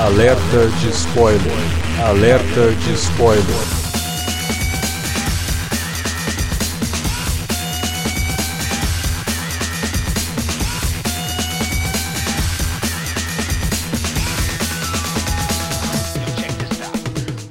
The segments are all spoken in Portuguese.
Alerta de spoiler. Alerta de spoiler.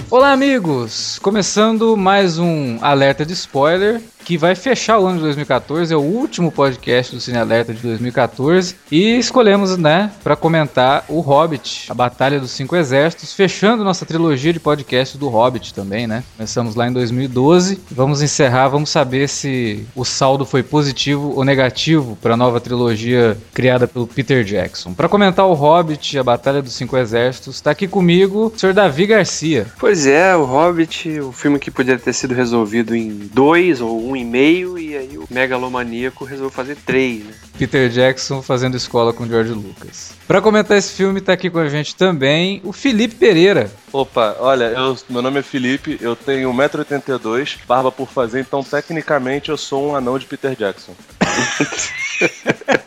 Olá, amigos! Começando mais um alerta de spoiler que vai fechar o ano de 2014, é o último podcast do Cine Alerta de 2014 e escolhemos, né, para comentar o Hobbit, a Batalha dos Cinco Exércitos, fechando nossa trilogia de podcasts do Hobbit também, né? Começamos lá em 2012, vamos encerrar, vamos saber se o saldo foi positivo ou negativo para a nova trilogia criada pelo Peter Jackson. Para comentar o Hobbit, a Batalha dos Cinco Exércitos, está aqui comigo o Sr. Davi Garcia. Pois é, o Hobbit, o filme que poderia ter sido resolvido em dois ou um e meio, e aí o megalomaníaco resolveu fazer três, né? Peter Jackson fazendo escola com George Lucas. Para comentar esse filme, tá aqui com a gente também o Felipe Pereira. Opa, olha, eu, meu nome é Felipe, eu tenho 1,82m, barba por fazer, então tecnicamente eu sou um anão de Peter Jackson.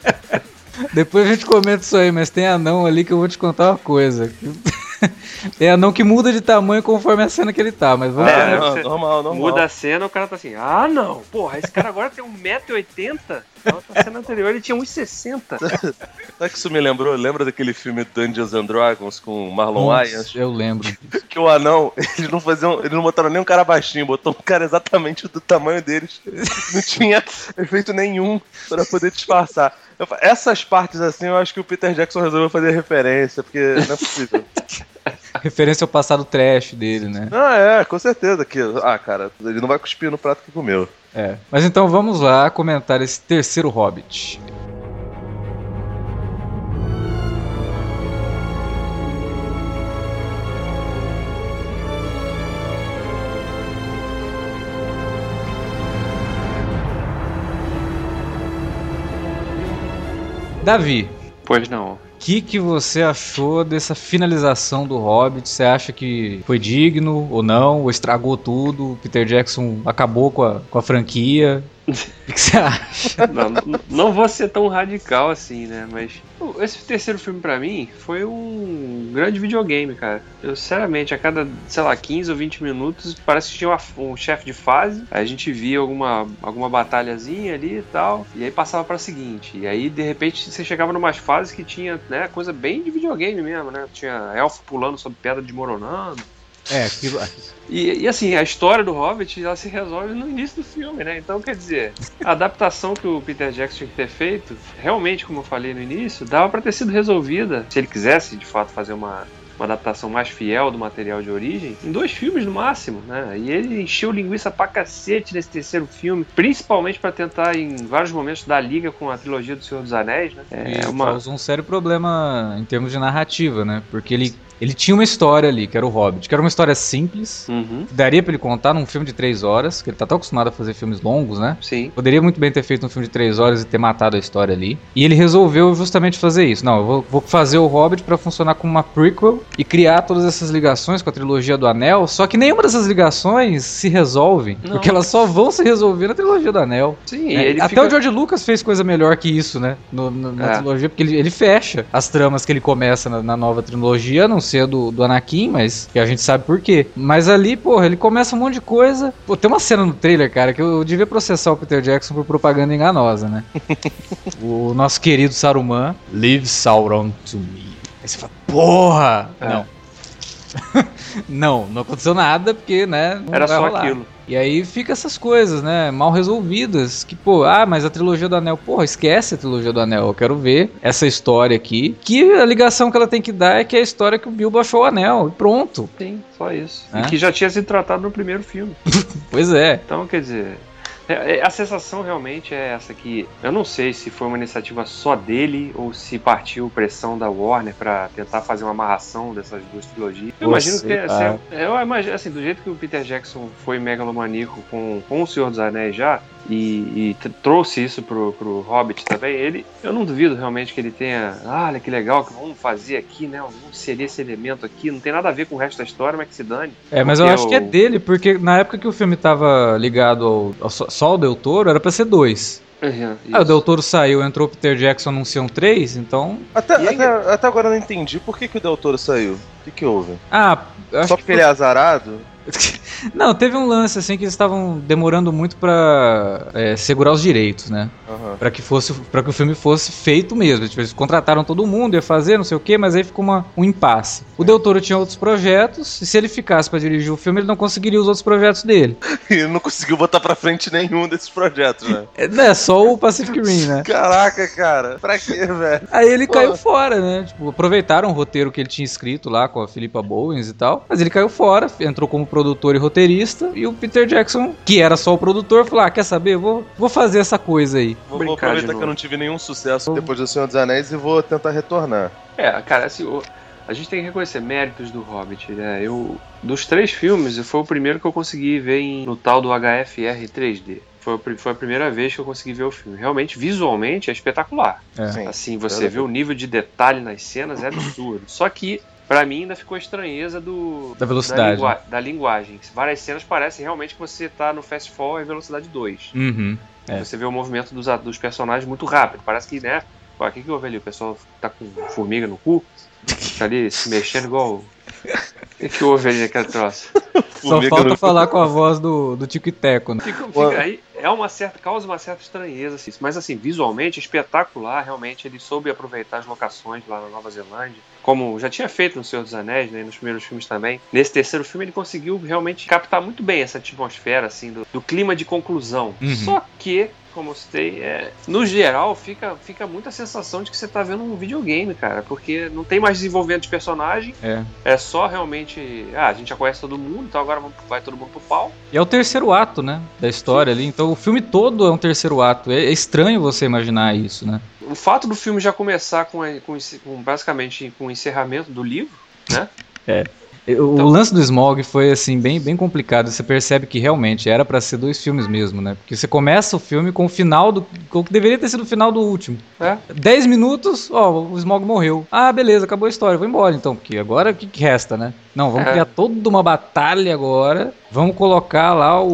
Depois a gente comenta isso aí, mas tem anão ali que eu vou te contar uma coisa. Tem anão que muda de tamanho conforme a cena que ele tá, mas vamos é, não, normal, normal. Muda a cena, o cara tá assim, ah não, porra, esse cara agora tem 1,80m? Na cena anterior ele tinha 1,60. Sabe que isso me lembrou? Lembra daquele filme Dungeons and Dragons com Marlon Wayans? Eu lembro. que o anão, eles não faziam. Eles não botaram nem um cara baixinho, botou um cara exatamente do tamanho deles. Não tinha efeito nenhum para poder disfarçar. Essas partes assim, eu acho que o Peter Jackson resolveu fazer referência, porque não é possível. Referência ao passado trash dele, né? Ah, é, com certeza. Que, ah, cara, ele não vai cuspir no prato que comeu. É. Mas então vamos lá comentar esse terceiro Hobbit. Davi. Pois não que, que você achou dessa finalização do Hobbit? Você acha que foi digno ou não? Ou estragou tudo? Peter Jackson acabou com a, com a franquia? O que você acha? Não, não vou ser tão radical assim, né? Mas esse terceiro filme para mim foi um grande videogame, cara. Eu, sinceramente, a cada, sei lá, 15 ou 20 minutos, parece que tinha um chefe de fase, a gente via alguma, alguma batalhazinha ali e tal, e aí passava pra seguinte. E aí, de repente, você chegava numas fases que tinha, né, coisa bem de videogame mesmo, né? Tinha elfo pulando sobre pedra desmoronando. É, aquilo. E, e, assim, a história do Hobbit ela se resolve no início do filme, né? Então, quer dizer, a adaptação que o Peter Jackson tinha que ter feito, realmente, como eu falei no início, dava para ter sido resolvida se ele quisesse de fato fazer uma, uma adaptação mais fiel do material de origem, em dois filmes no máximo, né? E ele encheu linguiça pra cacete nesse terceiro filme, principalmente para tentar, em vários momentos, dar liga com a trilogia do Senhor dos Anéis, né? É e uma... causou um sério problema em termos de narrativa, né? Porque ele ele tinha uma história ali, que era o Hobbit, que era uma história simples, uhum. que daria pra ele contar num filme de três horas, que ele tá tão acostumado a fazer filmes longos, né? Sim. Poderia muito bem ter feito um filme de três horas e ter matado a história ali. E ele resolveu justamente fazer isso. Não, eu vou, vou fazer o Hobbit para funcionar como uma prequel e criar todas essas ligações com a trilogia do Anel, só que nenhuma dessas ligações se resolve, Não. porque elas só vão se resolver na trilogia do Anel. Sim, é, Até fica... o George Lucas fez coisa melhor que isso, né? No, no, na é. trilogia, porque ele, ele fecha as tramas que ele começa na, na nova trilogia, a não ser do, do Anakin mas que a gente sabe por quê. Mas ali, porra, ele começa um monte de coisa. Pô, tem uma cena no trailer, cara, que eu devia processar o Peter Jackson por propaganda enganosa, né? o nosso querido Saruman, Leave Sauron to me. Aí você fala, porra! É. Não. não, não aconteceu nada, porque, né? Era só rolar. aquilo. E aí fica essas coisas, né? Mal resolvidas. Que, pô, ah, mas a trilogia do Anel, porra, esquece a trilogia do Anel. Eu quero ver essa história aqui. Que a ligação que ela tem que dar é que é a história que o Bilbo achou o anel. E pronto. Sim, só isso. É? E que já tinha sido tratado no primeiro filme. pois é. Então, quer dizer, a sensação realmente é essa que eu não sei se foi uma iniciativa só dele ou se partiu pressão da Warner para tentar fazer uma amarração dessas duas trilogias. Eu Você, imagino que assim, eu imagino assim, do jeito que o Peter Jackson foi megalomaníaco com, com o Senhor dos Anéis já, e, e trouxe isso pro, pro Hobbit também, ele, eu não duvido realmente que ele tenha, ah, olha que legal, que vamos fazer aqui, né? Vamos inserir esse elemento aqui, não tem nada a ver com o resto da história, mas que se dane. É, mas eu acho o... que é dele, porque na época que o filme tava ligado ao, ao só ao Del Toro, era pra ser dois. Uhum, Ah, o. Del Toro saiu, entrou o Peter Jackson anunciou um 3, então. Até, aí- até, até agora eu não entendi por que, que o Del Toro saiu. O que, que houve? Ah, Só que porque ele é azarado? Não, teve um lance assim que eles estavam demorando muito pra é, segurar os direitos, né? Aham. Pra que fosse, para que o filme fosse feito mesmo. Tipo, eles contrataram todo mundo, ia fazer, não sei o quê, mas aí ficou uma- um impasse. O Del Toro tinha outros projetos, e se ele ficasse pra dirigir o filme, ele não conseguiria os outros projetos dele. E ele não conseguiu botar pra frente nenhum desses projetos, né? É, é só o Pacific Rim, né? Caraca, cara. Pra quê, velho? Aí ele Pô. caiu fora, né? Tipo, aproveitaram o roteiro que ele tinha escrito lá com a Philippa Bowens e tal. Mas ele caiu fora, entrou como produtor e roteirista. E o Peter Jackson, que era só o produtor, falou: Ah, quer saber? Vou, vou fazer essa coisa aí. Vou, vou aproveitar que eu não tive nenhum sucesso depois do Senhor dos Anéis e vou tentar retornar. É, cara, assim, a gente tem que reconhecer méritos do Hobbit, né? Eu, dos três filmes, foi o primeiro que eu consegui ver em- no tal do HFR 3D. Foi, foi a primeira vez que eu consegui ver o filme. Realmente, visualmente, é espetacular. É. Sim. Assim, você verdade. vê o nível de detalhe nas cenas, é absurdo. Só que, pra mim, ainda ficou a estranheza do, Da velocidade. lingua- da linguagem. Várias cenas parecem realmente que você tá no Fast Forward velocidade 2. Uhum. É. Você vê o movimento dos, dos personagens muito rápido. Parece que, né? O que, que houve ali? O pessoal tá com formiga no cu? Tá ali se mexendo igual. O que, que houve ali naquele troço? Só falta falar com a voz do, do Tico e Teco, né? Fica, fica aí, é uma certa, causa uma certa estranheza, assim. mas assim, visualmente espetacular, realmente ele soube aproveitar as locações lá na Nova Zelândia, como já tinha feito no Senhor dos Anéis, né, nos primeiros filmes também. Nesse terceiro filme ele conseguiu realmente captar muito bem essa atmosfera, assim, do, do clima de conclusão. Uhum. Só que, como eu citei, é, no geral fica, fica muita sensação de que você tá vendo um videogame, cara, porque não tem mais desenvolvimento de personagem, É. é só realmente, ah, a gente já conhece todo mundo, então agora vai todo mundo pro pau. E é o terceiro ato, né? Da história ali. Então o filme todo é um terceiro ato. É, é estranho você imaginar isso, né? o fato do filme já começar com, a- com, com basicamente com o encerramento do livro, né? O Então- lance do Smog foi assim bem, bem complicado. Você percebe que realmente era pra ser dois filmes mesmo, né? Porque você começa o filme com o final do com o que deveria ter sido o final do último. É. 10 minutos, ó, o Smog morreu. Ah, beleza, acabou a história. Vou embora então, porque agora o que, que resta, né? Não, vamos É. criar toda uma batalha agora. Vamos colocar lá o,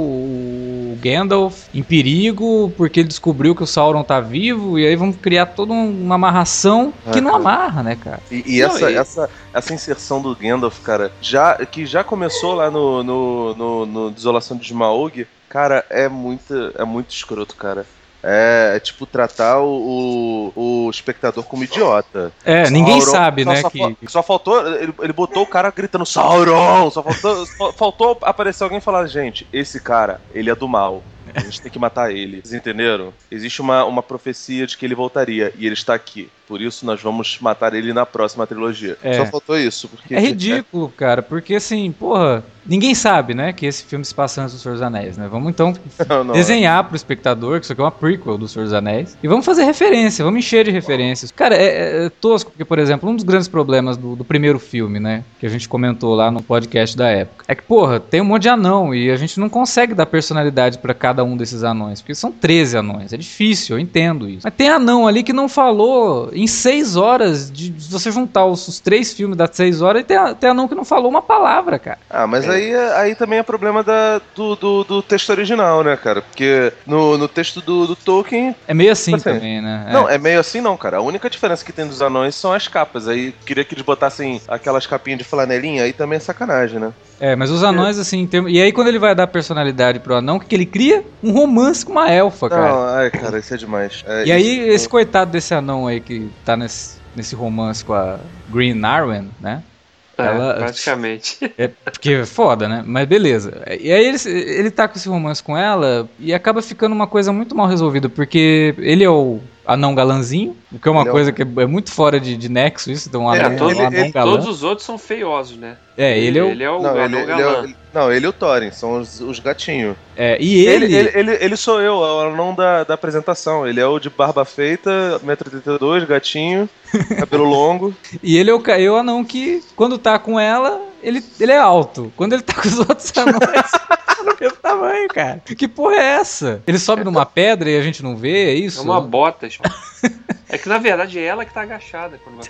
o Gandalf em perigo porque ele descobriu que o Sauron tá vivo e aí vamos criar toda um- uma amarração que não cara. amarra, né, cara? E, e Não, essa, e- essa, essa inserção do Gandalf, cara, já, que já começou lá no, no, no, no Desolação de Smaug, cara, é muito, é muito escroto, cara. É, é tipo tratar o, o, o espectador como idiota. É, ninguém Sauron- sabe, só- né, Só, que só faltou. Ele, ele botou o cara gritando Sauron! Só faltou, só faltou aparecer alguém e falar: gente, esse cara, ele é do mal. A gente tem que matar ele. Vocês entenderam? Existe uma, uma profecia de que ele voltaria e ele está aqui. Por isso nós vamos matar ele na próxima trilogia. É. Só faltou isso. Porque É ridículo, cara, porque assim, porra, ninguém sabe, né, que esse filme se passa antes do Senhor dos Anéis, né? Vamos então Não, não. desenhar pro espectador que isso aqui é uma prequel do Senhor dos Anéis e vamos fazer referência, vamos encher de referências. Cara, é, é tosco, porque, por exemplo, um dos grandes problemas do, do primeiro filme, né, que a gente comentou lá no podcast da época, é que, porra, tem um monte de anão e a gente não consegue dar personalidade pra cada um desses anões, porque são 13 anões, é difícil, eu entendo isso. Mas tem anão ali que não falou em seis horas, de de você juntar os, os três filmes das seis horas, e tem, a- tem anão que não falou uma palavra, cara. Ah, mas aí, aí também é problema da, do, do, do texto original, né, cara? Porque no, no texto do, do Tolkien. É meio assim Assim, também, né? É. Não, é meio assim não, cara. A única diferença que tem dos anões são as capas. Aí queria que eles botassem aquelas capinhas de flanelinha, aí também é sacanagem, né? É, mas os anões, assim, em termos- e aí quando ele vai dar personalidade pro anão, o que, que ele cria? Um romance com uma elfa, cara. Não, ai, cara, isso é demais. É, e aí, isso- esse coitado desse anão aí que tá nesse, nesse romance com a Green Arwen, né? É, Ela- praticamente. É, porque é foda, né? Mas beleza. E aí ele, ele tá com esse romance com ela e acaba ficando uma coisa muito mal resolvida, porque ele é o anão galanzinho, o que é uma Ele é o- coisa que é é muito fora de, de nexo isso, então um É, anão, todo- um anão ele- galã. Todos os outros são feiosos, né? É, ele é o... ele é o Não, ele, anão ele é o- não, ele e o Thorin, são os, os gatinhos. É, e ele... Ele, ele, ele, ele sou eu, é o anão da, da apresentação. Ele é o de barba feita, 1,82m, gatinho, cabelo longo. E ele é o, é o anão que, quando tá com ela, ele, ele é alto. Quando ele tá com os outros anões, tá no mesmo tamanho, cara. Que porra é essa? Ele sobe numa pedra e a gente não vê, é isso? É uma bota. É que na verdade é ela que tá agachada quando vai.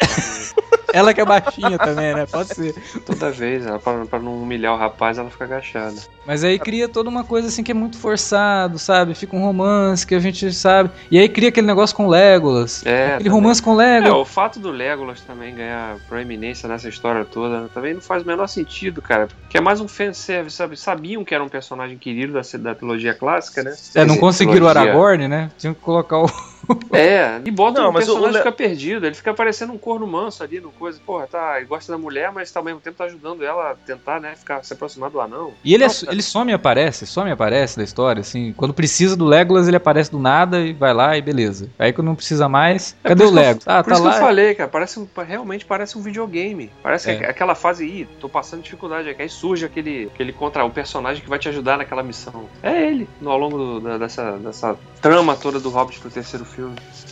Ela que é baixinha também, né? Pode ser. Toda vez, ela, pra, pra não humilhar o rapaz, ela fica agachada. Mas aí cria toda uma coisa assim que é muito forçado, sabe? Fica um romance que a gente sabe. E aí cria aquele negócio com Legolas. É, aquele também. romance com É, Legolas. o fato do Legolas também ganhar proeminência nessa história toda também não faz o menor sentido, cara. Que é mais um fanservice, sabe? Sabiam que era um personagem querido da, da trilogia clássica, né? É, não conseguiram o Aragorn, né? Tinham que colocar o. É, e bota Não, o- personagem o Le- fica perdido, ele fica parecendo um corno manso ali no coisa. Porra, tá, ele gosta da mulher, mas tá, ao mesmo tempo tá ajudando ela a tentar, né, ficar se aproximar do anão. E ele, é- Nossa. ele some e aparece, some e aparece da história, assim. Quando precisa do Legolas, ele aparece do nada e vai lá e beleza. Aí quando não precisa mais, É, cadê o Legolas? Ah, Por tá isso que eu lá. falei, cara, parece, um- realmente parece um videogame. Parece É. que aquela fase aí, tô passando dificuldade aqui, aí surge aquele, aquele contra o personagem que vai te ajudar naquela missão. É ele, no, ao longo do- da- dessa, dessa trama toda do Hobbit pro terceiro filme.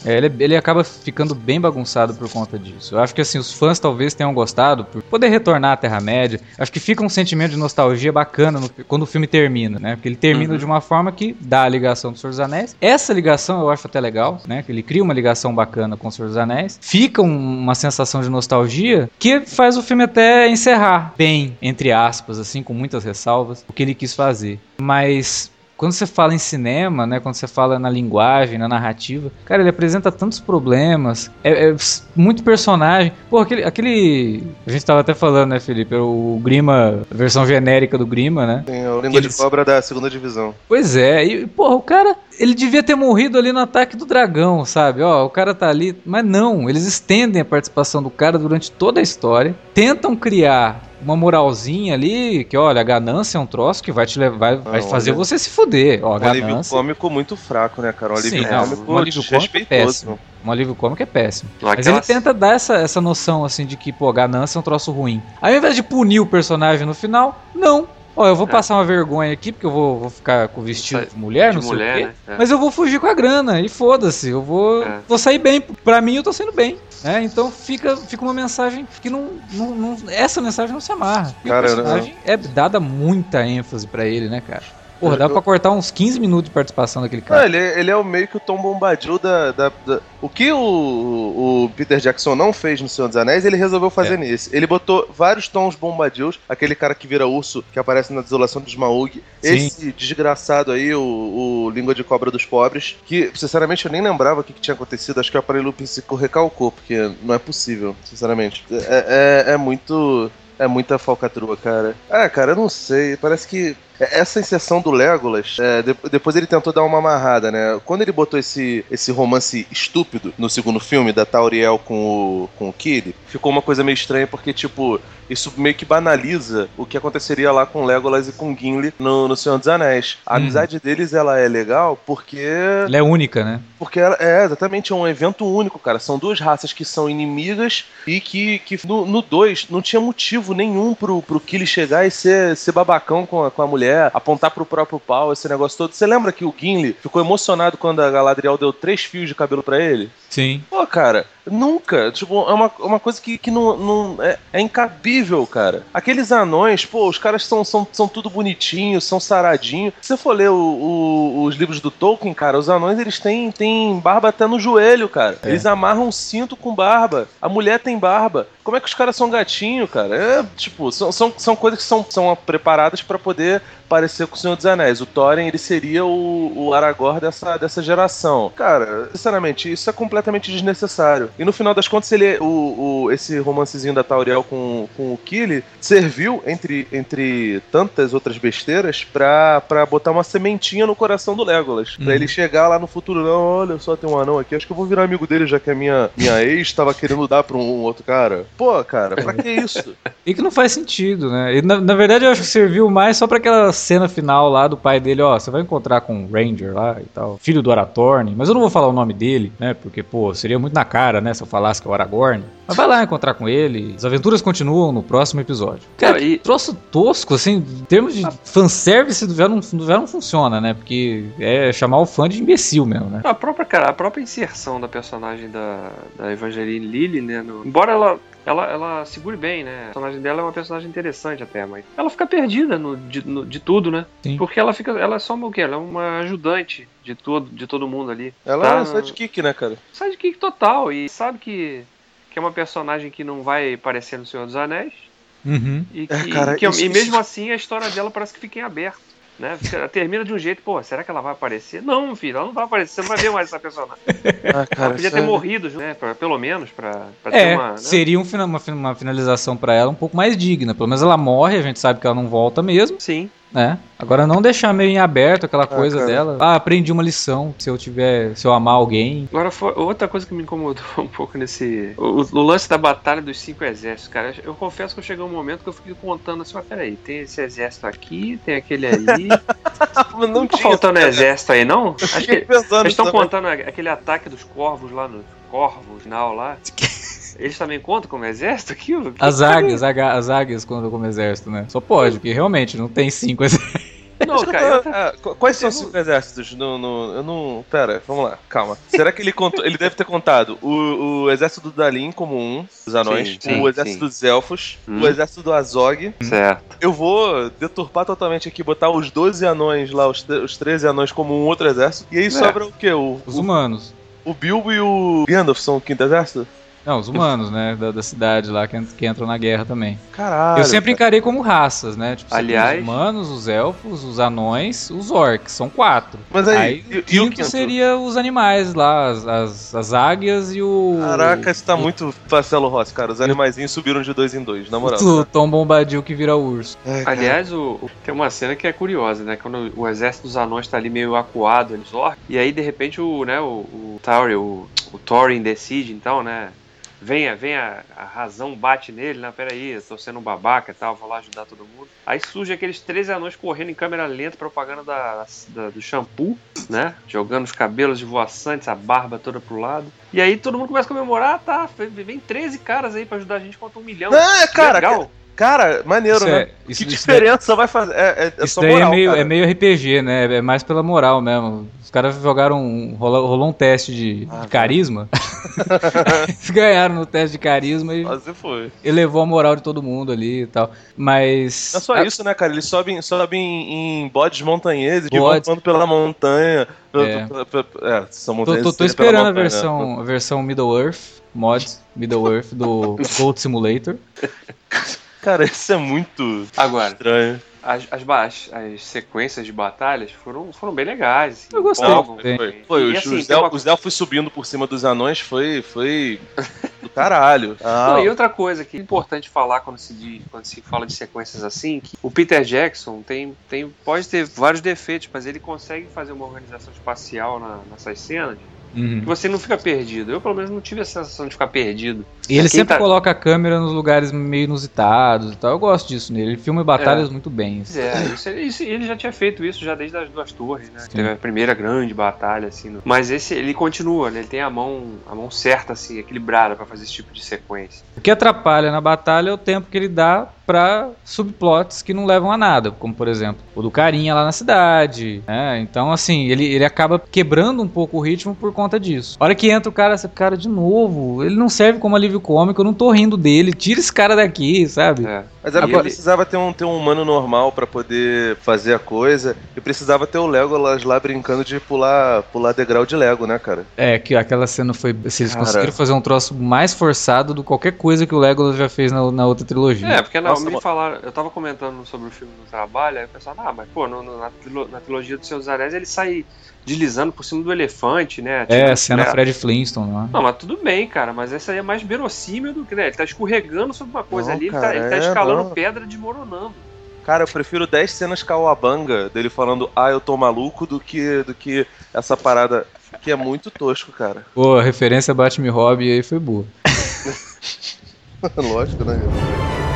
É, ele, ele acaba ficando bem bagunçado por conta disso. Eu acho que assim, os fãs talvez tenham gostado por poder retornar à Terra-média. Acho que fica um sentimento de nostalgia bacana no- quando o filme termina, né? Porque ele termina Uhum. de uma forma que dá a ligação do Senhor dos Anéis. Essa ligação eu acho até legal, né? Que ele cria uma ligação bacana com o Senhor dos Anéis. Fica um- uma sensação de nostalgia que faz o filme até encerrar bem, entre aspas, assim, com muitas ressalvas, o que ele quis fazer. Mas quando você fala em cinema, né, quando você fala na linguagem, na narrativa, cara, ele apresenta tantos problemas, é, é muito personagem. Pô, aquele, aquele. A gente tava até falando, né, Felipe? O Grima, a versão genérica do Grima, né? Tem o língua de Eles- cobra da segunda divisão. Pois é, e, porra, o cara, ele devia ter morrido ali no ataque do dragão, sabe? Ó, o cara tá ali, mas não, eles estendem a participação do cara durante toda a história, tentam criar uma moralzinha ali, que olha, a ganância é um troço que vai te levar, vai, vai Não, fazer olha- você se fuder, ó, Um alívio cômico muito fraco, né, cara? Um alívio Sim, cômico um alívio cômico é péssimo. Um alívio cômico é péssimo. Mas ele tenta dar essa, essa noção, assim, de que, pô, ganância é um troço ruim. Aí, ao invés de punir o personagem no final, não. Ó, eu vou É. passar uma vergonha aqui, porque eu vou, vou ficar com o vestido de mulher, de não sei mulher, o quê. né? É. Mas eu vou fugir com a grana, e foda-se, eu vou, É. vou sair bem. Pra mim, eu tô saindo bem. Né? Então fica, fica uma mensagem que não, não, não- Essa mensagem não se amarra. E Cara, o personagem é dada muita ênfase pra ele, né, cara? Porra, dá Eu- pra cortar uns 15 minutos de participação daquele Não, cara. ele, é- ele é o meio que o Tom Bombadil da. da- da- O que o, o Peter Jackson não fez no Senhor dos Anéis, ele resolveu fazer É. nesse. Ele botou vários tons Bombadils, aquele cara que vira urso, que aparece na Desolação de Smaug. Esse desgraçado aí, o, o Língua de Cobra dos Pobres, que, sinceramente, eu nem lembrava o que, que tinha acontecido. Acho que o aparelho psíquico recalcou, porque não é possível, sinceramente. É, é, é muito. É muita falcatrua, cara. Ah, cara, eu não sei. Parece que essa inserção do Legolas, é, de- depois ele tentou dar uma amarrada, né? Quando ele botou esse, esse romance estúpido no segundo filme, da Tauriel com o, com o Kid, ficou uma coisa meio estranha, porque, tipo, isso meio que banaliza o que aconteceria lá com Legolas e com Gimli no, no Senhor dos Anéis. A Hum. amizade deles, ela é legal porque Ela é única, né? porque ela- é, exatamente, é um evento único, cara. São duas raças que são inimigas e que, que no 2 não tinha motivo nenhum pro, pro Killy chegar e ser, ser babacão com a, com a mulher, apontar pro próprio pau, esse negócio todo. Você lembra que o Gimli ficou emocionado quando a Galadriel deu três fios de cabelo pra ele? Sim. Pô, cara, nunca. Tipo, é uma, uma coisa que, que não, não é, é incabível, cara. Aqueles anões, pô, os caras são, são, são tudo bonitinhos, são saradinhos. Se você for ler o- o- os livros do Tolkien, cara, os anões eles têm, têm barba até no joelho, cara. É. Eles amarram um cinto com barba. A mulher tem barba. Como é que os caras são gatinho, cara? É, tipo, são, são, são coisas que são, são preparadas pra poder parecer com o Senhor dos Anéis. O Thorin, ele seria o, o Aragorn dessa, dessa geração. Cara, sinceramente, isso é completamente desnecessário. E no final das contas, ele, o, o, esse romancezinho da Tauriel com, com o Killy serviu, entre, entre tantas outras besteiras, pra, pra botar uma sementinha no coração do Legolas. Pra Uhum. ele chegar lá no futuro, não, olha só, tem um anão aqui, acho que eu vou virar amigo dele, já que a minha, minha ex tava querendo dar pra um outro cara. Pô, cara, pra que isso? E que não faz sentido, né? E, na, na verdade, eu acho que serviu mais só pra aquela cena final lá do pai dele, ó, você vai encontrar com o Ranger lá e tal, filho do Arathorn, mas eu não vou falar o nome dele, né? Porque, pô, seria muito na cara, né, se eu falasse que é o Aragorn. Mas vai lá encontrar com ele, as aventuras continuam no próximo episódio. Cara, e- troço tosco, assim, em termos de fanservice, já não, já não funciona, né? Porque é chamar o fã de imbecil mesmo, né? A própria, cara, a própria inserção da personagem da, da Evangeline Lilly, né? no- embora ela, ela, ela segure bem, né? A personagem dela é uma personagem interessante até, mas ela fica perdida no, de, no- de tudo, né? Sim. Porque ela fica. Ela é só uma o quê? Ela é uma ajudante de todo, de todo mundo ali. Ela Tá. é sidekick, né, cara? Sidekick total. E sabe que. que é uma personagem que não vai aparecer no Senhor dos Anéis. Uhum. E, que, É, cara, que- isso- e mesmo assim a história dela parece que fica em aberto. Né? Ela termina de um jeito, pô, será que ela vai aparecer? Não, filho, ela não vai aparecer, você não vai ver mais essa personagem. Ah, ela podia ter isso é- morrido, né? pra- pelo menos, pra, pra ter É, uma. né? seria um uma, uma finalização pra ela um pouco mais digna. Pelo menos ela morre, a gente sabe que ela não volta mesmo, Sim. Né? Agora não deixar meio em aberto aquela coisa cara. dela. Ah, aprendi uma lição. Se eu tiver, se eu amar alguém. Agora, foi outra coisa que me incomodou um pouco nesse. O, o lance da batalha dos cinco exércitos, cara. Eu confesso que eu cheguei um momento que eu fiquei contando assim, mas peraí, tem esse exército aqui, tem aquele ali. Não não tá tinha. faltando exército aí, não? Acho que. Eles estão contando aquele ataque dos corvos lá no. Corvos, final lá. Eles também contam como exército aquilo? As águias, aga- as águias quando como exército, né? Só pode, porque realmente não tem cinco exércitos. Não, cara, eu Ah, qu- Quais são os cinco exércitos? No, no- eu não. Pera, vamos lá, calma. Será que ele contou. Ele deve ter contado o, o exército do Dalim como um, os anões, Sim, sim, o exército sim. dos elfos, Hum. o exército do Azog. Certo. Eu vou deturpar totalmente aqui, botar os 12 anões lá, os, os 13 anões como um outro exército. E aí sobra o quê? O, Os o, humanos. o Bilbo e o Gandalf são o quinto exército? Não, os humanos, né? Da, da cidade lá que, que entram na guerra também. Caralho. eu sempre encarei como raças, né? Tipo, Aliás- os humanos, os elfos, os anões, os orcs. São quatro. Mas aí, Aí, e- e o o quinto quinto? seria os animais lá, as, as, as águias e o. Caraca, isso tá muito Marcelo Rossi, cara. Os animaizinhos subiram de dois em dois, na moral. O Tom Bombadil que vira urso. Ai, cara. Aliás, o, o- tem uma cena que é curiosa, né? Quando o exército dos anões tá ali meio acuado, eles orcos, e aí de repente o, né, o, o Tauri, o, o Thorin decide, então, né? Vem, a- vem a, razão bate nele, né? Peraí, eu tô sendo um babaca e tal, vou lá ajudar todo mundo. Aí surge aqueles 13 anões correndo em câmera lenta, propaganda da, da- do shampoo, né? Jogando os cabelos de voaçantes, a barba toda pro lado. E aí todo mundo começa a comemorar, tá? Vem 13 caras aí pra ajudar a gente contra um milhão. Ah, cara, Legal. Cara, maneiro, Isso né? é- isso- que isso daí- diferença vai fazer? É, é, é Isso só daí moral, é, meio, cara. é meio RPG, né? É mais pela moral mesmo. Os caras jogaram. um- Rolou, rolou um teste de, Ah, de carisma. Eles ganharam no teste de carisma e Quase foi. elevou a moral de todo mundo ali e tal. Mas. Não é só a- isso, né, cara? Eles sobem, sobem em bodes montanheses que vão andando pela montanha. É. É, são Tô, montanhas. tô- tô pela esperando a né? versão, a versão Middle Earth, mod Middle Earth do Gold Simulator. Cara, isso é muito Agora, estranho. As, as, as- as sequências de batalhas foram, foram bem legais. assim, Eu gostei. empolgam, Foi, Foi, e- foi, e, os, assim, os uma- os elfos subindo por cima dos anões foi, foi do caralho. Ah, Não, e outra coisa que é importante falar quando se, diz- quando se fala de sequências assim, que o Peter Jackson tem, tem, pode ter vários defeitos, mas ele consegue fazer uma organização espacial na- nessas cenas Uhum. que você não fica perdido. Eu, pelo menos, não tive a sensação de ficar perdido. E ele sempre tá- coloca a câmera nos lugares meio inusitados e tal. Eu gosto disso nele. Ele filma batalhas muito bem. Pois é, isso, isso- ele já tinha feito isso já desde as duas torres, né? Teve a primeira grande batalha, assim. no- Mas esse, ele continua, né? Ele tem a mão, a mão certa, assim, equilibrada pra fazer esse tipo de sequência. O que atrapalha na batalha é o tempo que ele dá pra subplots que não levam a nada, como por exemplo o do carinha lá na cidade. né? Então, assim, ele, ele acaba quebrando um pouco o ritmo por conta disso. A hora que entra o cara, esse cara de novo, ele não serve como alívio cômico, eu não tô rindo dele, tira esse cara daqui, sabe? É. Mas era porque ele- precisava ter um, ter um humano normal pra poder fazer a coisa. E precisava ter o Legolas lá brincando de pular, pular degrau de Lego, né, cara? É, que aquela cena foi. Se eles Cara. conseguiram fazer um troço mais forçado do que qualquer coisa que o Legolas já fez na, na outra trilogia. É, porque não, Nossa, me falaram, eu tava comentando sobre o filme no trabalho, aí o pessoal, ah, mas pô, no- no- na, na trilogia do Senhor dos Anéis ele sai deslizando por cima do elefante, né? É, Tipo, a cena é. Fred Flintstone lá. Não, mas tudo bem, cara, mas essa aí é mais verossímil do que, né? Ele tá escorregando sobre uma coisa Não, ali, ele cara, tá, ele tá é, escalando não. pedra desmoronando. Cara, eu prefiro 10 cenas Kawabanga dele falando, ah, eu tô maluco, do que, do que essa parada que é muito tosco, cara. Pô, a referência Batman e Robin aí foi boa. Lógico, né?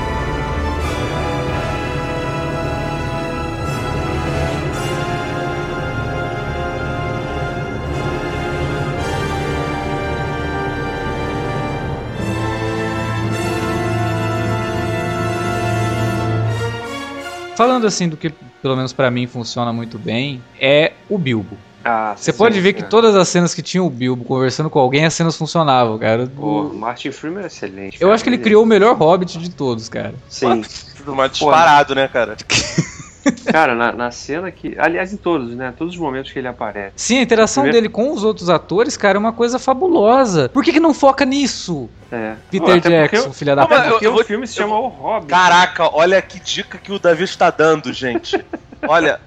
Falando assim do que, pelo menos pra mim, funciona muito bem, é o Bilbo. Ah, Você sim, pode ver que é. todas as cenas que tinha o Bilbo conversando com alguém, as cenas funcionavam, cara. Pô, Martin Freeman é excelente. Eu cara. acho que ele criou o melhor Hobbit de todos, cara. Sim. Tudo mais disparado, né, cara? Cara, na, na, cena que. Aliás, em todos, né? Todos os momentos que ele aparece. Sim, a interação Primeiro... dele com os outros atores, cara, é uma coisa fabulosa. Por que, que não foca nisso? É. Peter Jackson, filha da puta. Porque eu, o filme se chama eu... O Hobbit. Caraca, olha que dica que o Davi está dando, gente. Olha,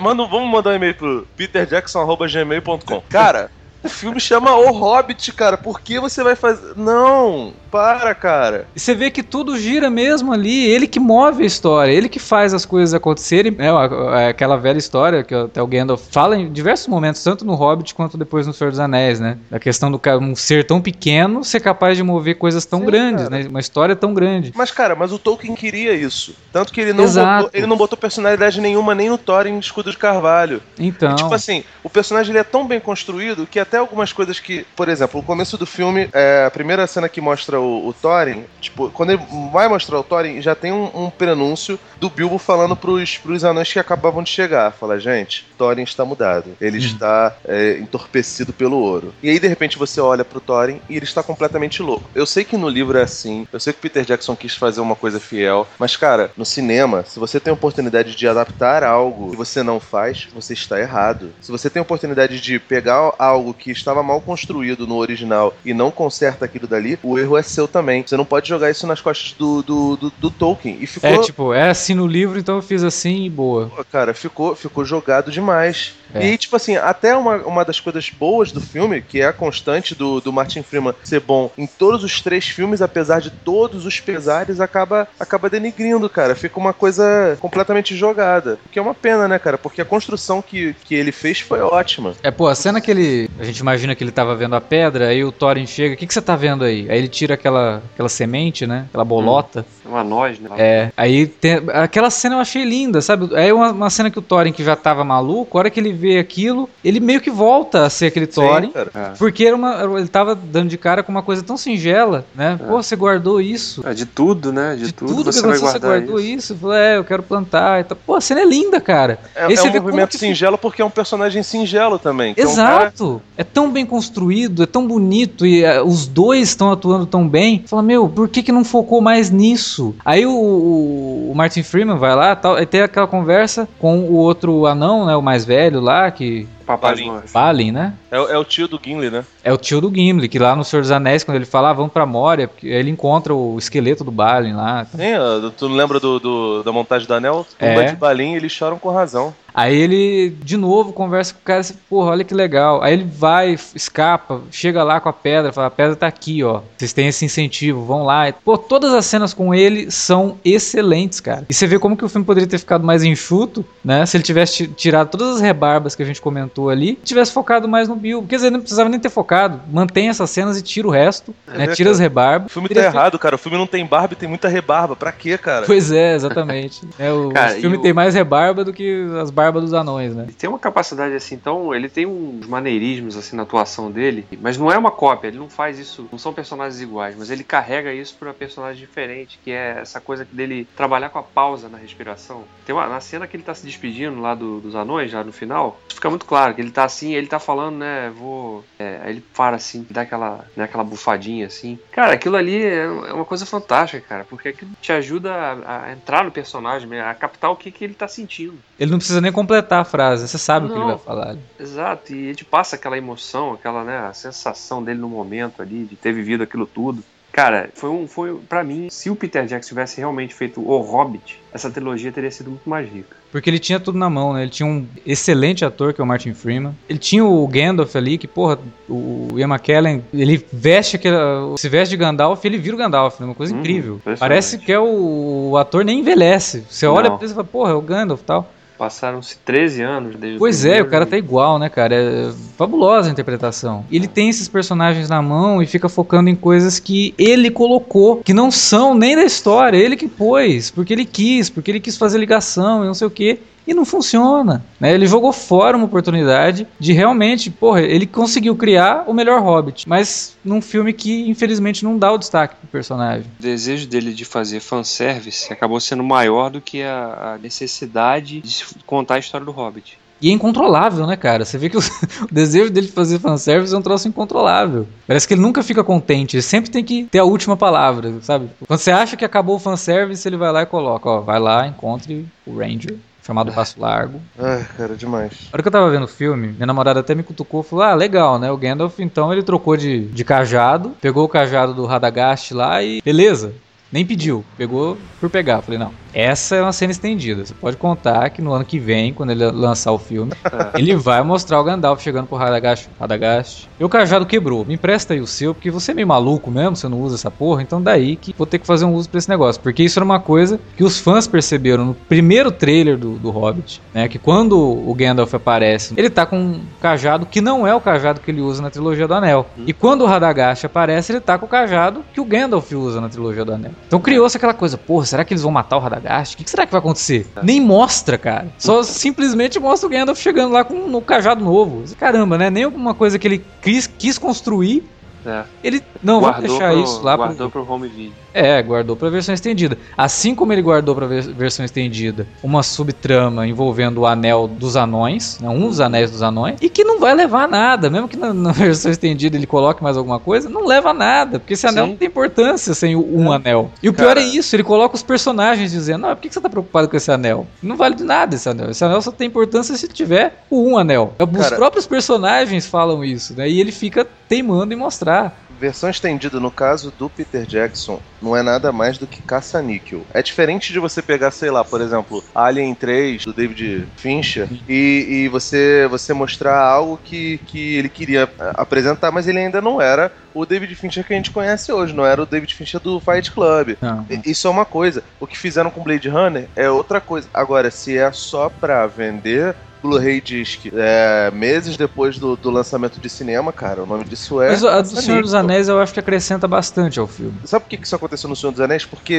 manda, vamos mandar um e-mail pro peterjackson.gmail.com. Cara, o filme chama O Hobbit, cara. Por que você vai fazer. Não! Para, cara. E você vê que tudo gira mesmo ali. Ele que move a história, ele que faz as coisas acontecerem. É, é aquela velha história que até o Gandalf fala em diversos momentos, tanto no Hobbit quanto depois no Senhor dos Anéis, né? A questão do um ser tão pequeno ser capaz de mover coisas tão Sim, grandes, cara. né? Uma história tão grande. Mas, cara, mas o Tolkien queria isso. Tanto que ele não, botou, ele não botou personalidade nenhuma nem no Thorin Escudo de Carvalho. Então. E, tipo assim, o personagem ele é tão bem construído que até algumas coisas que, por exemplo, o começo do filme, é, a primeira cena que mostra o, o Thorin, tipo, quando ele vai mostrar o Thorin, já tem um, um prenúncio do Bilbo falando pros, pros anões que acabavam de chegar. Fala, gente, Thorin está mudado. Ele hum. está é, entorpecido pelo ouro. E aí, de repente, você olha pro Thorin e ele está completamente louco. Eu sei que no livro é assim, eu sei que Peter Jackson quis fazer uma coisa fiel, mas, cara, no cinema, se você tem a oportunidade de adaptar algo que você não faz, você está errado. Se você tem a oportunidade de pegar algo que estava mal construído no original e não conserta aquilo dali, o erro é seu também. Você não pode jogar isso nas costas do, do, do, do Tolkien. E ficou... É, tipo, é assim no livro, então eu fiz assim e boa. Cara, ficou, ficou jogado demais. É. E, tipo assim, até uma, uma das coisas boas do filme, que é a constante do, do Martin Freeman ser bom em todos os três filmes, apesar de todos os pesares, acaba, acaba denigrindo, cara. Fica uma coisa completamente jogada. O que é uma pena, né, cara? Porque a construção que, que ele fez foi ótima. É, pô, a cena que ele. A gente imagina que ele tava vendo a pedra, aí o Thorin chega, o que, que você tá vendo aí? Aí ele tira aquela, aquela semente, né? Aquela bolota. Hum, uma noz, né? É. Aí tem, aquela cena eu achei linda, sabe? Aí uma, uma cena que o Thorin que já tava maluco, a hora que ele vê aquilo, ele meio que volta a ser aquele Thorin. É. Porque era uma, ele tava dando de cara com uma coisa tão singela, né? É. Pô, você guardou isso. É, de tudo, né? De, de tudo, tudo você que você guardou isso. isso. É, eu quero plantar. Então, pô, a cena é linda, cara. É, é um movimento singelo porque é um personagem singelo também. Exato. É, um cara... é tão bem construído, é tão bonito e uh, os dois estão atuando tão bem. Fala, meu, por que que não focou mais nisso? Aí o, o, o Martin Freeman vai lá, tal, e tem aquela conversa com o outro anão, né, o mais velho lá, que Papai Balin. Balin, né? É, é, o tio do Gimli, né? É o tio do Gimli, que lá no Senhor dos Anéis, quando ele fala, ah, vamos pra Moria, ele encontra o esqueleto do Balin lá. Sim, tu não lembra do, do, da montagem do anel? É. de Balin, eles choram com razão. Aí ele, de novo, conversa com o cara assim, porra, olha que legal. Aí ele vai, escapa, chega lá com a pedra, fala, a pedra tá aqui, ó. Vocês têm esse incentivo, vão lá. Pô, todas as cenas com ele são excelentes, cara. E você vê como que o filme poderia ter ficado mais enxuto, né? Se ele tivesse tirado todas as rebarbas que a gente comentou ali, tivesse focado mais no Bill. Quer dizer, não precisava nem ter focado. Mantém essas cenas e tira o resto, é, né? Tira as rebarbas. O filme tá errado, cara. O filme não tem barba e tem muita rebarba. Pra quê, cara? Pois é, exatamente. é, o, cara, o filme tem mais rebarba do que as barbas barba dos anões, né? Ele tem uma capacidade assim, então ele tem uns maneirismos assim na atuação dele, mas não é uma cópia, ele não faz isso, não são personagens iguais, mas ele carrega isso para personagem diferente, que é essa coisa dele trabalhar com a pausa na respiração. Tem uma na cena que ele tá se despedindo lá do, dos anões, já no final, fica muito claro que ele tá assim, ele tá falando, né, vou, é, aí ele para assim, dá aquela, né, aquela bufadinha assim. Cara, aquilo ali é, é uma coisa fantástica, cara, porque aquilo te ajuda a, a entrar no personagem, a captar o que, que ele tá sentindo. Ele não precisa nem completar a frase, você sabe não, o que ele vai falar. Exato, e ele te passa aquela emoção, aquela né, a sensação dele no momento ali, de ter vivido aquilo tudo. Cara, foi um. Foi, para mim, se o Peter Jackson tivesse realmente feito O Hobbit, essa trilogia teria sido muito mais rica. Porque ele tinha tudo na mão, né? Ele tinha um excelente ator, que é o Martin Freeman. Ele tinha o Gandalf ali, que, porra, o Ian McKellen, ele veste aquele. Se veste de Gandalf, ele vira o Gandalf, né? Uma coisa hum, incrível. Parece que é o, o, ator nem envelhece. Você olha pra ele e fala, porra, é o Gandalf e tal. Passaram-se 13 anos desde Pois o é, o cara tá igual, né, cara? É fabulosa a interpretação. Ele tem esses personagens na mão e fica focando em coisas que ele colocou, que não são nem da história, ele que pôs, porque ele quis, porque ele quis fazer ligação e não sei o quê e não funciona. Né? Ele jogou fora uma oportunidade de realmente, porra, ele conseguiu criar o melhor Hobbit, mas num filme que infelizmente não dá o destaque pro personagem. O desejo dele de fazer fanservice acabou sendo maior do que a, necessidade de contar a história do Hobbit. E é incontrolável, né, cara? Você vê que o, o, desejo dele de fazer fanservice é um troço incontrolável. Parece que ele nunca fica contente, ele sempre tem que ter a última palavra, sabe? Quando você acha que acabou o fanservice, ele vai lá e coloca, ó, vai lá, encontre o Ranger chamado Passo Largo. Ai, cara, demais. A hora que eu tava vendo o filme, minha namorada até me cutucou e falou: Ah, legal, né? O Gandalf, então, ele trocou de, de cajado, pegou o cajado do Radagast lá e beleza. Nem pediu, pegou por pegar. Falei, não, essa é uma cena estendida. Você pode contar que no ano que vem, quando ele lançar o filme, ele vai mostrar o Gandalf chegando pro Radagast. Radagast. E o cajado quebrou. Me empresta aí o seu, porque você é meio maluco mesmo, você não usa essa porra. Então daí que vou ter que fazer um uso pra esse negócio. Porque isso era uma coisa que os fãs perceberam no primeiro trailer do, do Hobbit, né? Que quando o Gandalf aparece, ele tá com um cajado que não é o cajado que ele usa na trilogia do Anel. E quando o Radagast aparece, ele tá com o cajado que o Gandalf usa na trilogia do Anel. Então criou-se aquela coisa, porra, será que eles vão matar o Radagast? O que será que vai acontecer? Nem mostra, cara. Só simplesmente mostra o Gandalf chegando lá com um cajado novo. Caramba, né? Nem alguma coisa que ele quis, quis construir. É. Ele não vai deixar pro- isso lá pro, Guardou pro home video. É, guardou pra versão estendida. Assim como ele guardou pra vers- versão estendida uma subtrama envolvendo o anel dos anões, né, um dos anéis dos anões, e que não vai levar a nada, mesmo que na, na versão estendida ele coloque mais alguma coisa, não leva a nada, porque esse anel Sim. não tem importância sem o, um anel. E o pior Cara. é isso, ele coloca os personagens dizendo, ah, por que que você tá preocupado com esse anel? Não vale de nada esse anel. Esse anel só tem importância se tiver o um anel. Os Cara. próprios personagens falam isso, né? E ele fica teimando em mostrar. Versão estendida, no caso do Peter Jackson, não é nada mais do que caça-níquel. É diferente de você pegar, sei lá, por exemplo, Alien 3, do David Fincher, e, e você, você mostrar algo que, que ele queria eh, apresentar, mas ele ainda não era o David Fincher que a gente conhece hoje, não era o David Fincher do Fight Club. Não. Isso é uma coisa. O que fizeram com Blade Runner é outra coisa. Agora, se é só pra vender Blu-ray Disc é, meses depois do, do lançamento de cinema, cara, o nome disso é. Mas a do Senhor dos Anéis eu acho que acrescenta bastante ao filme. Sabe por que isso aconteceu no Senhor dos Anéis? Porque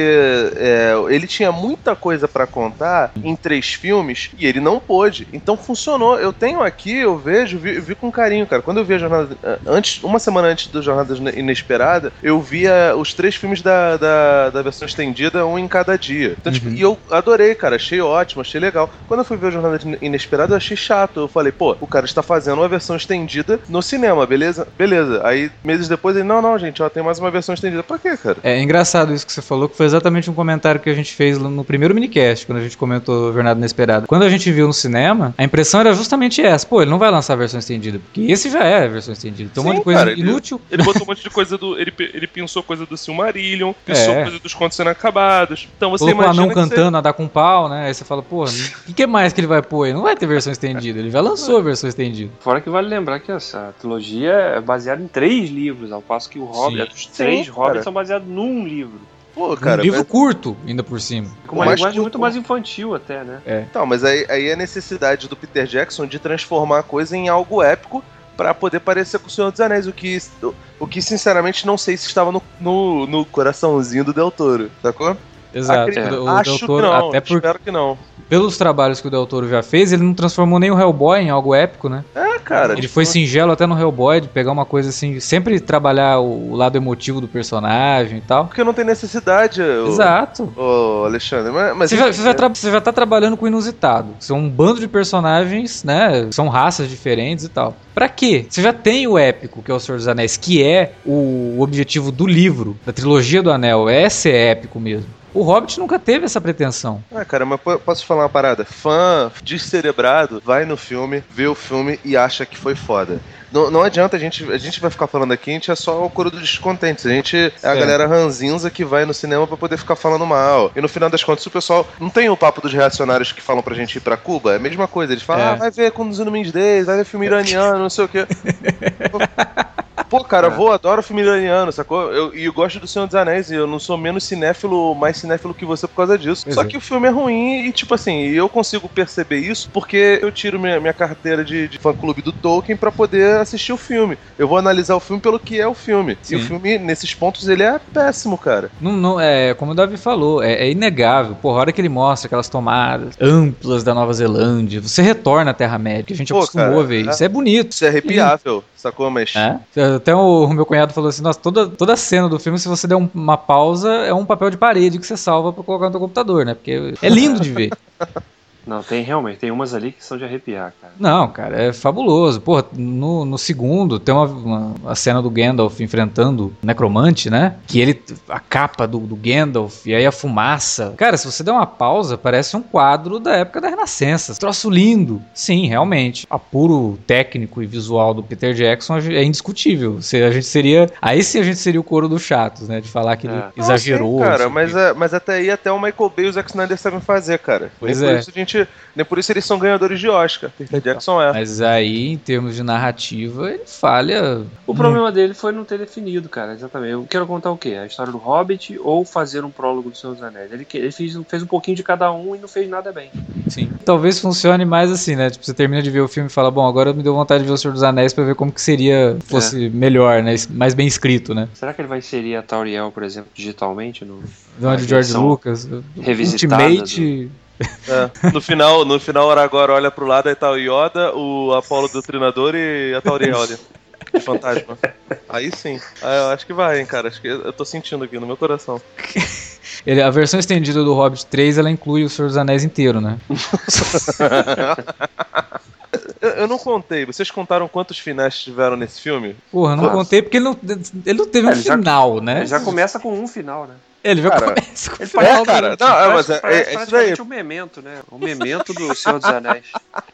é, ele tinha muita coisa pra contar em três filmes e ele não pôde. Então funcionou. Eu tenho aqui, eu vejo, vi, vi com carinho, cara. Quando eu vi a jornada. Antes, uma semana antes do Jornada Inesperada, eu via os três filmes da, da, da versão estendida, um em cada dia. Então, tipo, Uhum. e eu adorei, cara. Achei ótimo, achei legal. Quando eu fui ver a Jornada Inesperada, achei chato. Eu falei, pô, o cara está fazendo uma versão estendida no cinema, beleza? Beleza. Aí, meses depois, ele, não, não, gente, ó, tem mais uma versão estendida. Pra quê, cara? É engraçado isso que você falou, que foi exatamente um comentário que a gente fez no primeiro minicast, quando a gente comentou Jornada Inesperada. Quando a gente viu no cinema, a impressão era justamente essa. Pô, ele não vai lançar a versão estendida, porque esse já é a versão estendida. Tem um Sim, monte de coisa cara, ele- inútil. Ele botou um monte de coisa do. Ele, ele pensou coisa do Silmarillion, pensou É. coisa dos contos inacabados. Então você Colocou o imagina. anão que você- cantando, a dar com pau, né? Aí você fala, pô, o que, mais que ele vai pôr? Não vai ter versão estendida. Ele já lançou a versão estendida. Fora que vale lembrar que essa trilogia é baseada em três livros, ao passo que o Hobbit, os três Sim, Hobbits cara. são baseados num livro. Pô, cara. um livro mas- curto, ainda por cima. Com uma linguagem curto. muito mais infantil até, né? Então, mas aí, aí é a necessidade do Peter Jackson de transformar a coisa em algo épico pra poder parecer com o Senhor dos Anéis, o que, o que sinceramente não sei se estava no, no, no coraçãozinho do Del Toro, sacou? Exato. Acredito- O, o Acho Del Toro, que não, até por, espero que não. Pelos trabalhos que o Del Toro já fez, ele não transformou nem o Hellboy em algo épico, né? É, cara. Ele tipo, foi singelo até no Hellboy, de pegar uma coisa assim, sempre trabalhar o, lado emotivo do personagem e tal. Porque não tem necessidade, Exato. ô, Alexandre. Mas, mas Você já, você, já tra- você já tá trabalhando com o inusitado. São um bando de personagens, né? São raças diferentes e tal. Pra quê? Você já tem o épico, que é o Senhor dos Anéis, que é o objetivo do livro, da trilogia do Anel, é ser épico mesmo. O Hobbit nunca teve essa pretensão. Ah, cara, mas po- posso falar uma parada? Fã descerebrado vai no filme, vê o filme e acha que foi foda. Não, não adianta, a gente, a gente vai ficar falando aqui, a gente é só o coro dos descontentes. A gente é a galera ranzinza que vai no cinema pra poder ficar falando mal. E no final das contas, o pessoal. Não tem o papo dos reacionários que falam pra gente ir pra Cuba? É a mesma coisa. Eles falam, É. ah, vai ver Conduzindo Mendes Days, vai ver filme iraniano, não sei o quê. Pô, cara, vou, adoro filme iraniano, sacou? Eu, e eu gosto do Senhor dos Anéis, e eu não sou menos cinéfilo, mais cinéfilo que você por causa disso. Pois Só é. que o filme é ruim e, tipo assim, eu consigo perceber isso porque eu tiro minha, minha carteira de, de fã-clube do Tolkien pra poder assistir o filme. Eu vou analisar o filme pelo que é o filme. Sim. E o filme, nesses pontos, ele é péssimo, cara. Não, não- é, como o Davi falou, é, é inegável. Porra, a hora que ele mostra aquelas tomadas amplas da Nova Zelândia, você retorna à Terra-média, que a gente Pô, acostumou cara, a ver. é- Isso é bonito. Isso é arrepiável, sacou? Mas. É. Até o, meu cunhado falou assim: nossa, toda, toda cena do filme, se você der um- uma pausa, é um papel de parede que você salva pra colocar no teu computador, né? Porque é lindo de ver. Não, tem realmente, tem umas ali que são de arrepiar, cara. Não, cara, é fabuloso. Porra, no, no segundo tem uma, uma a cena do Gandalf enfrentando o Necromante, né? Que ele. a capa do, do Gandalf e aí a fumaça. Cara, se você der uma pausa, parece um quadro da época da Renascença. Troço lindo. Sim, realmente. Apuro técnico e visual do Peter Jackson é indiscutível. Se a gente seria. Aí sim a gente seria o coro dos chatos, né? De falar que ele É. exagerou. Não, sim, cara, assim, mas, é- mas até aí até o Michael Bay e o Zack Snyder sabem fazer, cara. Pois é. Por isso a gente, nem por isso eles são ganhadores de Oscar. Peter Jackson é. Mas aí, em termos de narrativa, ele falha. O problema dele foi não ter definido, cara, exatamente. Eu quero contar o quê? A história do Hobbit ou fazer um prólogo do Senhor dos Anéis? Ele, ele fez, fez um pouquinho de cada um e não fez nada bem. Sim. Talvez funcione mais assim, né? Tipo, você termina de ver o filme e fala, bom, agora me deu vontade de ver o Senhor dos Anéis pra ver como que seria, fosse melhor, né? Mais bem escrito, né? Será que ele vai inserir a Tauriel, por exemplo, digitalmente no. Uma A de George Lucas. revisitada Ultimate. É. No final, no final, o Aragorn olha pro lado, aí tá o Yoda, o Apolo do Treinador e a Tauriel ali. de Fantasma. Aí sim. Ah, eu acho que vai, hein, cara. Acho que eu tô sentindo aqui no meu coração. Ele, a versão estendida do Hobbit 3, ela inclui o Senhor dos Anéis inteiro, né? Eu, eu não contei. Vocês contaram quantos finais tiveram nesse filme? Porra, não Nossa. contei porque ele não, ele não teve um É, já- final, né? Ele já começa com um final, né? Ele já Cara, começa com o Ele final. É, do- cara. Não, é, mas é, parece é, é isso daí. praticamente um memento, né? O memento do Senhor dos Anéis.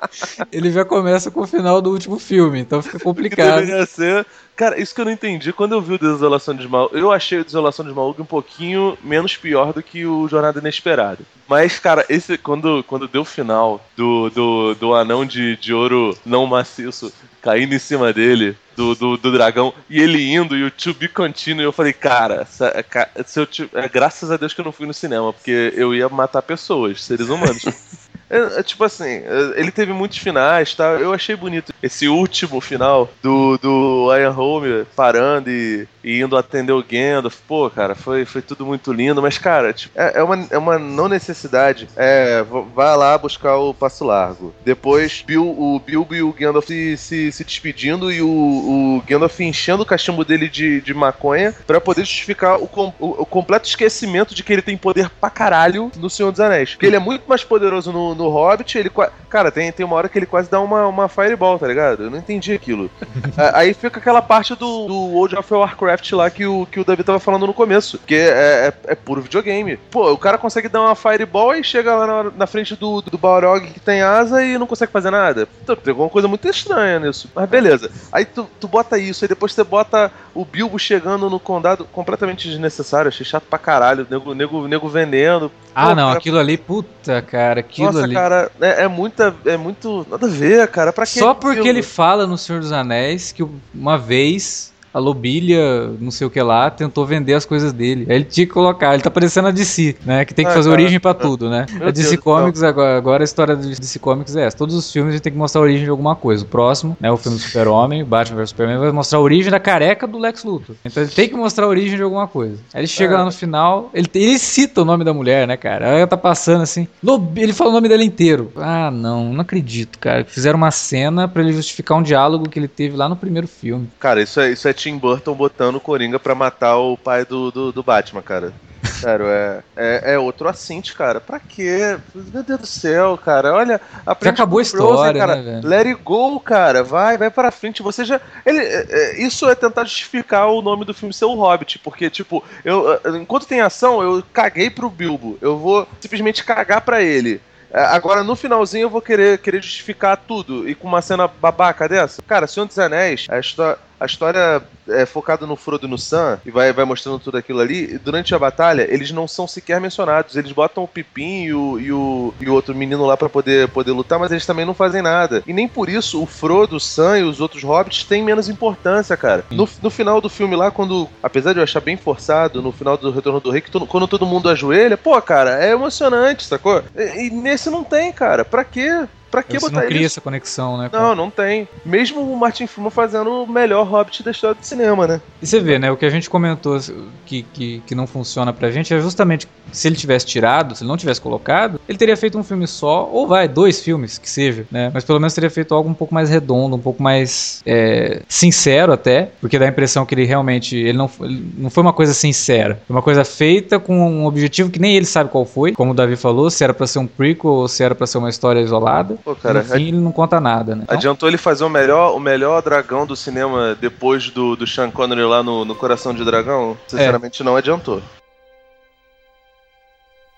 Ele já começa com o final do último filme, então fica Que complicado. deveria ser. Cara, isso que eu não entendi. Quando eu vi o Desolação de Smaug, eu achei o Desolação de Smaug um pouquinho menos pior do que o Jornada Inesperada. Mas, cara, esse quando, quando deu o final do, do, do anão de, de ouro não maciço caindo em cima dele, do, do, do dragão, e ele indo, e o to be continuo, eu falei, cara, essa- ca- se eu é, graças a Deus que eu não fui no cinema, porque eu ia matar pessoas, seres humanos. É, é, tipo assim, é, ele teve muitos finais, tá? Eu achei bonito esse último final do, do Ian Holm parando e, e indo atender o Gandalf. Pô, cara, foi, foi tudo muito lindo, mas, cara, tipo, é, é uma, é uma não necessidade. É, v- vai lá buscar o Passo Largo. Depois, o Bilbo e o Gandalf se, se, se despedindo e o, o Gandalf enchendo o cachimbo dele de, de maconha pra poder justificar o, com- o, o completo esquecimento de que ele tem poder pra caralho no Senhor dos Anéis. Porque ele é muito mais poderoso no, no Hobbit, ele Cara, tem, tem uma hora que ele quase dá uma, uma fireball, tá ligado? Eu não entendi aquilo. Aí fica aquela parte do, do World of Warcraft lá que o, que o David tava falando no começo. Que é, é, é puro videogame. Pô, o cara consegue dar uma fireball e chega lá na, na frente do, do Balrog que tem asa e não consegue fazer nada. Então, tem alguma coisa muito estranha nisso. Mas beleza. Aí tu, tu bota isso, aí depois você bota o Bilbo chegando no condado completamente desnecessário. Achei chato pra caralho. Nego, nego, nego vendendo. Ah, Pô, não, cara, aquilo ali, puta, cara, aquilo Nossa, ali. cara, é, é muita. É muito. Nada a ver, cara. Pra que Só porque ele fala no Senhor dos Anéis que uma vez a Lobilha, não sei o que lá, tentou vender as coisas dele. Aí ele tinha que colocar, ele tá parecendo a DC, né? Que tem que Ah, fazer cara. origem pra tudo, né? A Deus DC do Comics, agora, agora a história da DC Comics é essa. Todos os filmes a gente tem que mostrar a origem de alguma coisa. O próximo, né? O filme do Super-Homem, Batman vs Superman, vai mostrar a origem da careca do Lex Luthor. Então ele tem que mostrar a origem de alguma coisa. Aí ele chega É. lá no final, ele, ele cita o nome da mulher, né, cara? Aí ela tá passando assim. Lob- Ele fala o nome dela inteiro. Ah, não, não acredito, cara. Fizeram uma cena pra ele justificar um diálogo que ele teve lá no primeiro filme. Cara, isso é, isso é Tim Burton botando o Coringa pra matar o pai do, do, do Batman, cara. Sério, é, é, é outro assinte, cara. Pra quê? Meu Deus do céu, cara. Olha, aprende acabou a com Frozen, história, cara. né, velho? Let it go, cara. Vai, vai pra frente. Você já. Ele, é, é, isso é tentar justificar o nome do filme ser o Hobbit. Porque, tipo, eu, é, enquanto tem ação, eu caguei pro Bilbo. Eu vou simplesmente cagar pra ele. É, Agora, no finalzinho, eu vou querer, querer justificar tudo. E com uma cena babaca dessa. Cara, Senhor dos Anéis, a, histó a história é focada no Frodo e no Sam, e vai, vai mostrando tudo aquilo ali. E durante a batalha, eles não são sequer mencionados. Eles botam o Pipim e o, e o, e o outro menino lá pra poder, poder lutar, mas eles também não fazem nada. E nem por isso o Frodo, o Sam e os outros hobbits têm menos importância, cara. No, no final do filme lá, quando. Apesar de eu achar bem forçado, no final do Retorno do Rei, que quando todo mundo ajoelha, pô, cara, é emocionante, sacou? E, e nesse não tem, cara. Pra quê? Pra que Você botar não cria essa conexão, né? com- Não, não tem. Mesmo o Martin Freeman fazendo o melhor Hobbit da história do cinema, né? E você vê, né? O que a gente comentou que, que, que não funciona pra gente é justamente se ele tivesse tirado, se ele não tivesse colocado, ele teria feito um filme só, ou vai, dois filmes, que seja, né? Mas pelo menos teria feito algo um pouco mais redondo, um pouco mais é, sincero até, porque dá a impressão que ele realmente ele não, ele não foi uma coisa sincera. Foi uma coisa feita com um objetivo que nem ele sabe qual foi, como o Davi falou, se era pra ser um prequel ou se era pra ser uma história isolada. Pô, cara, no fim, ele não conta nada, né? Então, Adiantou ele fazer o melhor, o melhor dragão do cinema depois do, do Sean Connery lá no, no Coração de Dragão? Sinceramente, não adiantou.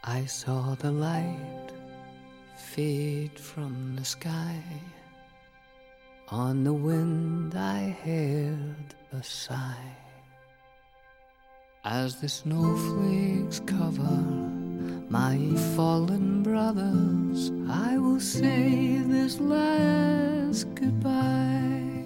I saw the light fade from the sky. On the wind I heard a sigh. As the snowflakes cover my fallen brothers, I will say this last goodbye.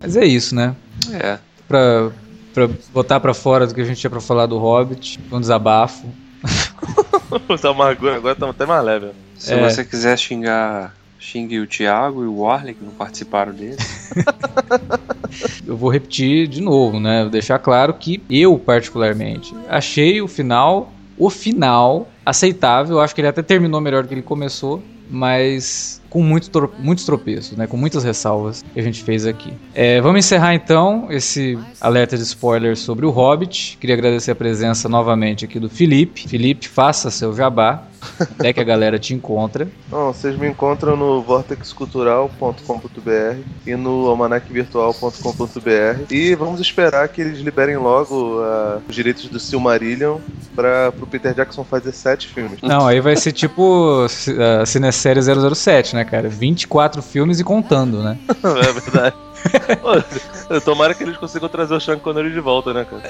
Mas é isso, né? É. Pra, pra botar pra fora do que a gente tinha pra falar do Hobbit, um desabafo. Os amargura agora estão até mais leve. Se É. você quiser xingar, xingue o Thiago e o Warley, que não participaram dele. Eu vou repetir de novo, né? Vou deixar claro que eu, particularmente, achei o final, o final, aceitável. Eu acho que ele até terminou melhor do que ele começou, mas com muito muitos tropeços, né? Com muitas ressalvas que a gente fez aqui. É, vamos encerrar então esse alerta de spoilers sobre o Hobbit. Queria agradecer a presença novamente aqui do Felipe. Felipe, faça seu jabá. Até que a galera te encontra. Bom, vocês me encontram no vortexcultural.com.br e no almanacvirtual.com.br e vamos esperar que eles liberem logo ah, os direitos do Silmarillion para o Peter Jackson fazer sete filmes. Não, aí vai ser tipo a Cinesérie 007, né, cara? 24 filmes e contando, né? é verdade. Pô, tomara que eles consigam trazer o Sean Connery de volta, né, cara?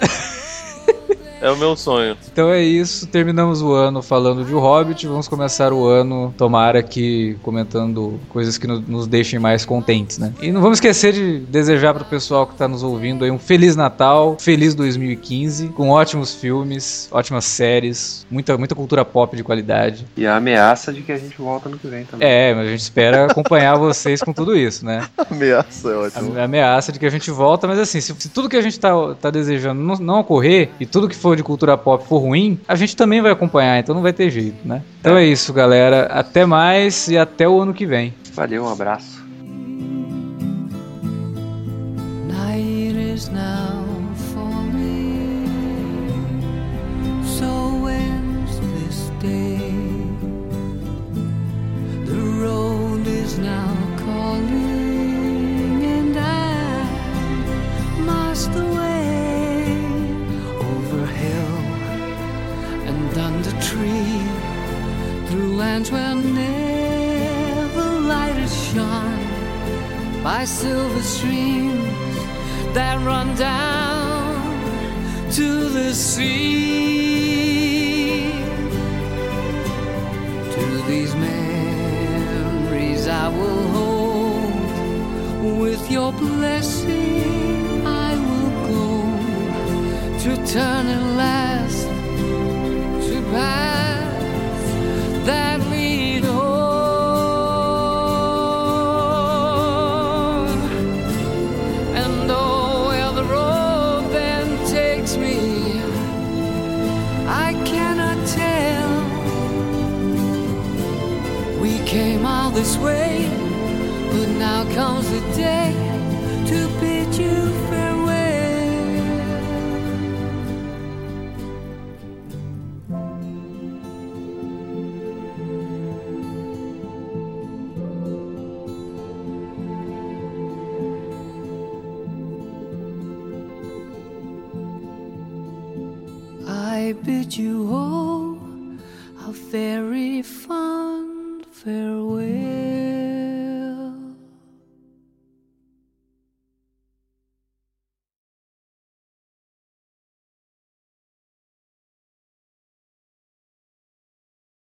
É o meu sonho. Então é isso, terminamos o ano falando de O Hobbit, vamos começar o ano, tomara que comentando coisas que no- nos deixem mais contentes, né? E não vamos esquecer de desejar pro pessoal que tá nos ouvindo aí um Feliz Natal, Feliz 2015, com ótimos filmes, ótimas séries, muita, muita cultura pop de qualidade. E a ameaça de que a gente volta no que vem também. É, mas a gente espera acompanhar vocês com tudo isso, né? Ameaça é ótimo. A ameaça de que a gente volta, mas assim, se, se tudo que a gente tá, tá desejando não, não ocorrer e tudo que for de cultura pop for ruim, a gente também vai acompanhar, então não vai ter jeito, né? Então é isso, galera. Até mais e até o ano que vem. Valeu, um abraço. Night is now lands where never light has shone by silver streams that run down to the sea. To these memories I will hold. With your blessing, I will go to turn and last to paths